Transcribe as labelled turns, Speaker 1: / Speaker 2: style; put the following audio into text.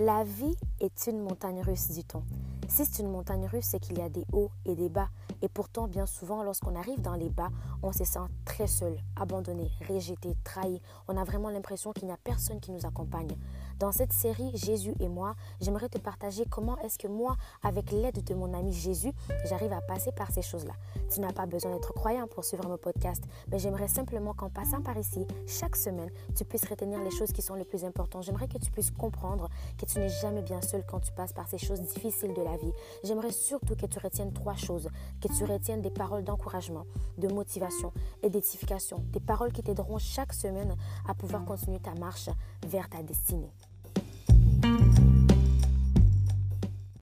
Speaker 1: La vie est une montagne russe, dit-on. Si c'est une montagne russe, c'est qu'il y a des hauts et des bas. Et pourtant, bien souvent, lorsqu'on arrive dans les bas, on se sent très seul, abandonné, rejeté, trahi. On a vraiment l'impression qu'il n'y a personne qui nous accompagne. Dans cette série Jésus et moi, j'aimerais te partager comment est-ce que moi, avec l'aide de mon ami Jésus, j'arrive à passer par ces choses-là. Tu n'as pas besoin d'être croyant pour suivre mon podcast, mais j'aimerais simplement qu'en passant par ici, chaque semaine, tu puisses retenir les choses qui sont les plus importantes. J'aimerais que tu puisses comprendre que tu n'es jamais bien seul quand tu passes par ces choses difficiles de la J'aimerais surtout que tu retiennes trois choses, que tu retiennes des paroles d'encouragement, de motivation et d'édification, des paroles qui t'aideront chaque semaine à pouvoir continuer ta marche vers ta destinée.